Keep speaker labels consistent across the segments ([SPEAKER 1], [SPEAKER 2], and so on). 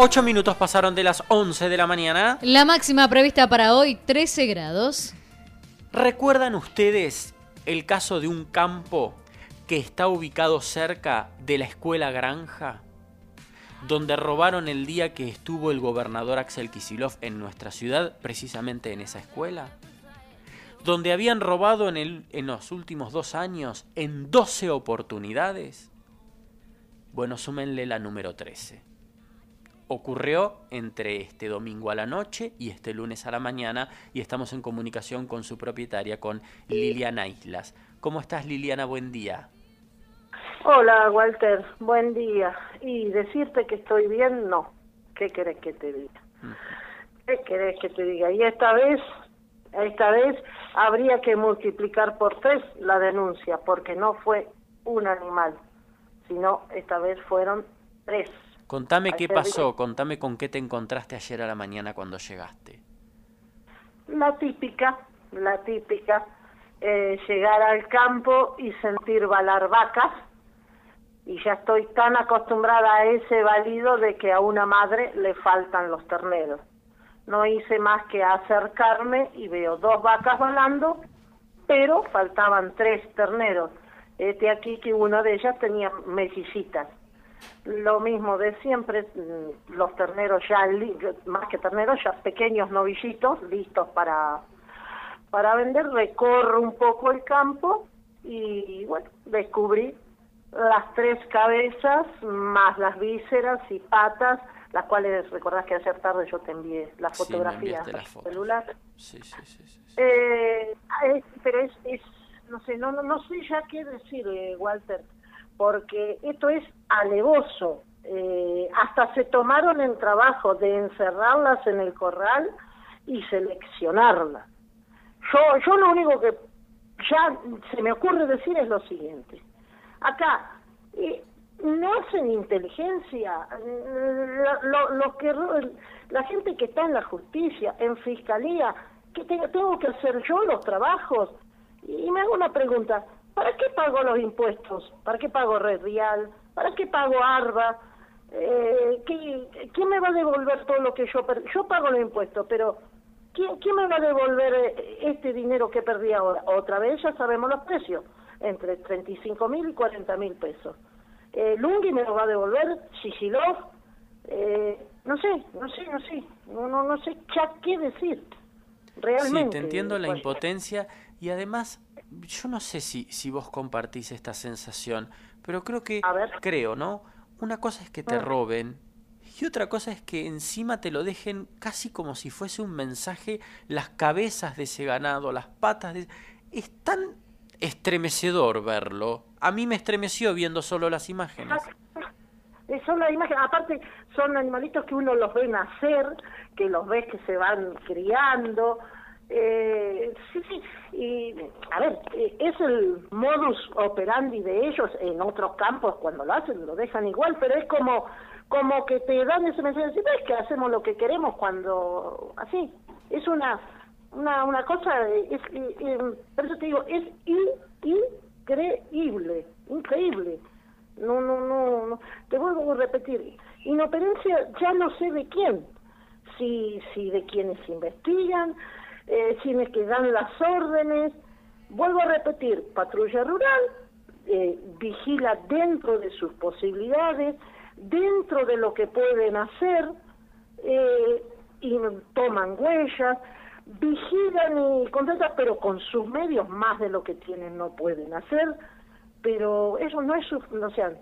[SPEAKER 1] 8 minutos pasaron de las 11 de la mañana.
[SPEAKER 2] La máxima prevista para hoy, 13 grados.
[SPEAKER 1] ¿Recuerdan ustedes el caso de un campo que está ubicado cerca de la escuela Granja? Donde robaron el día que estuvo el gobernador Axel Kisilov en nuestra ciudad, precisamente en esa escuela. Donde habían robado en, el, en los últimos dos años en 12 oportunidades. Bueno, súmenle la número 13 ocurrió entre este domingo a la noche y este lunes a la mañana y estamos en comunicación con su propietaria, con Liliana Islas. ¿Cómo estás Liliana? Buen día.
[SPEAKER 3] Hola Walter, buen día. Y decirte que estoy bien, no. ¿Qué querés que te diga? ¿Qué querés que te diga? Y esta vez, esta vez habría que multiplicar por tres la denuncia, porque no fue un animal, sino esta vez fueron tres.
[SPEAKER 1] Contame qué pasó, contame con qué te encontraste ayer a la mañana cuando llegaste.
[SPEAKER 3] La típica, la típica, eh, llegar al campo y sentir balar vacas, y ya estoy tan acostumbrada a ese balido de que a una madre le faltan los terneros. No hice más que acercarme y veo dos vacas volando, pero faltaban tres terneros. Este aquí que una de ellas tenía mellicitas lo mismo de siempre, mm, los terneros ya, más que terneros, ya pequeños novillitos listos para, para vender, recorro un poco el campo y bueno, descubrí las tres cabezas más las vísceras y patas, las cuales recordás que ayer tarde yo te envié las fotografías
[SPEAKER 1] sí,
[SPEAKER 3] celular.
[SPEAKER 1] Sí, sí, sí, sí,
[SPEAKER 3] eh, pero es, es, no sé, no, no, no sé ya qué decir, eh, Walter porque esto es alevoso. Eh, hasta se tomaron el trabajo de encerrarlas en el corral y seleccionarlas. Yo, yo lo único que ya se me ocurre decir es lo siguiente. Acá, eh, no hacen inteligencia. Lo, que, la gente que está en la justicia, en fiscalía, que tengo que hacer yo los trabajos. Y me hago una pregunta, ¿Para qué pago los impuestos? ¿Para qué pago Red Vial? ¿Para qué pago ARBA? Eh, ¿Quién me va a devolver todo lo que yo perdí? Yo pago los impuestos, pero ¿quién, me va a devolver eh, este dinero que perdí ahora? Otra vez ya sabemos los precios, entre 35 mil y 40 mil pesos. Eh, Lungi me lo va a devolver, Sisilov, eh, no sé, no sé, no sé, no, no, no sé ya qué decir. Realmente.
[SPEAKER 1] Sí, te entiendo la impotencia y además yo no sé si, si vos compartís esta sensación, pero creo que, creo, ¿no? Una cosa es que te roben y otra cosa es que encima te lo dejen casi como si fuese un mensaje, las cabezas de ese ganado, las patas de... Es tan estremecedor verlo. A mí me estremeció viendo solo las imágenes.
[SPEAKER 3] Son las imágenes, aparte son animalitos que uno los ve nacer, que los ves que se van criando, eh, sí, sí, y a ver, eh, es el modus operandi de ellos en otros campos cuando lo hacen, lo dejan igual, pero es como como que te dan ese mensaje, de ves que hacemos lo que queremos cuando así, es una una, una cosa, es, por eso te digo, es increíble, increíble. No, no, no, no, te vuelvo a repetir, inoperencia ya no sé de quién, si, si de quienes investigan, eh, que dan las órdenes. Vuelvo a repetir, patrulla rural eh, vigila dentro de sus posibilidades, dentro de lo que pueden hacer, eh, y toman huellas, vigilan y contestan, pero con sus medios más de lo que tienen no pueden hacer, pero eso no es, o sea,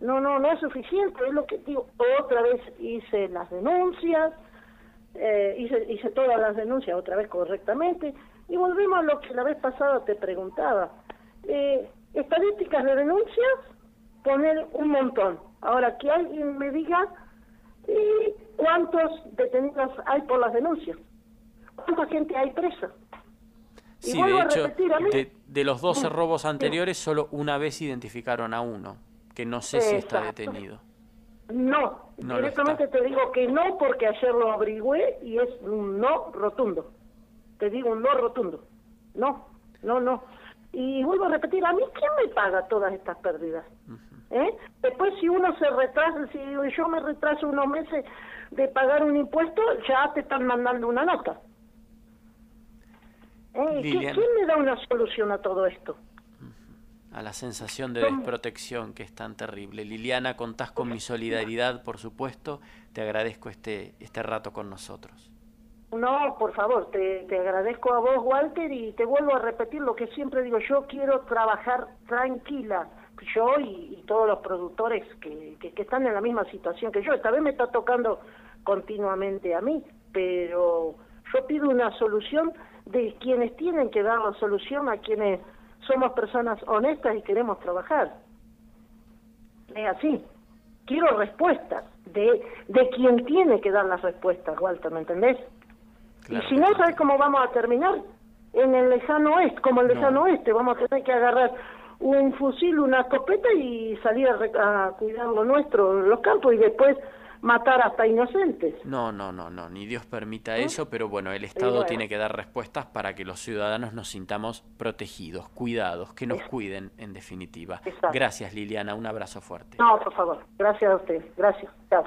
[SPEAKER 3] no, no, no es suficiente, es lo que digo, otra vez hice las denuncias, eh, hice, hice todas las denuncias otra vez correctamente y volvemos a lo que la vez pasada te preguntaba. Eh, estadísticas de denuncias, poner un montón. Ahora, que alguien me diga eh, cuántos detenidos hay por las denuncias, cuánta gente hay presa.
[SPEAKER 1] Sí, de hecho, de, los 12 robos anteriores, solo una vez identificaron a uno, que no sé si está detenido.
[SPEAKER 3] No, directamente te digo que no porque ayer lo averigüé y es un no rotundo. Te digo un no rotundo. No, no, no. Y vuelvo a repetir, ¿a mí quién me paga todas estas pérdidas? ¿eh? Después si uno se retrasa, si yo me retraso unos meses de pagar un impuesto, ya te están mandando una nota. ¿Eh? ¿Quién me da una solución a todo esto?
[SPEAKER 1] A la sensación de desprotección que es tan terrible. Liliana, contás con mi solidaridad, por supuesto. Te agradezco este, este rato con nosotros.
[SPEAKER 3] No, por favor, te, te, agradezco a vos, Walter, y te vuelvo a repetir lo que siempre digo, yo quiero trabajar tranquila, yo y, todos los productores que, que, están en la misma situación que yo. Esta vez me está tocando continuamente a mí, pero yo pido una solución de quienes tienen que dar la solución a quienes somos personas honestas y queremos trabajar. Es así. Quiero respuestas de, de quien tiene que dar las respuestas, Walter, ¿me entendés? y si no, ¿sabes cómo vamos a terminar? En el lejano oeste, como el lejano oeste, vamos a tener que agarrar un fusil, una escopeta y salir a, a cuidar lo nuestro, los campos y después matar hasta inocentes.
[SPEAKER 1] No, no, no, no, ni Dios permita eso, pero bueno, el Estado tiene que dar respuestas para que los ciudadanos nos sintamos protegidos, cuidados, que nos cuiden en definitiva. Gracias Liliana, un abrazo fuerte.
[SPEAKER 3] No, por favor, gracias a usted, gracias. Chao.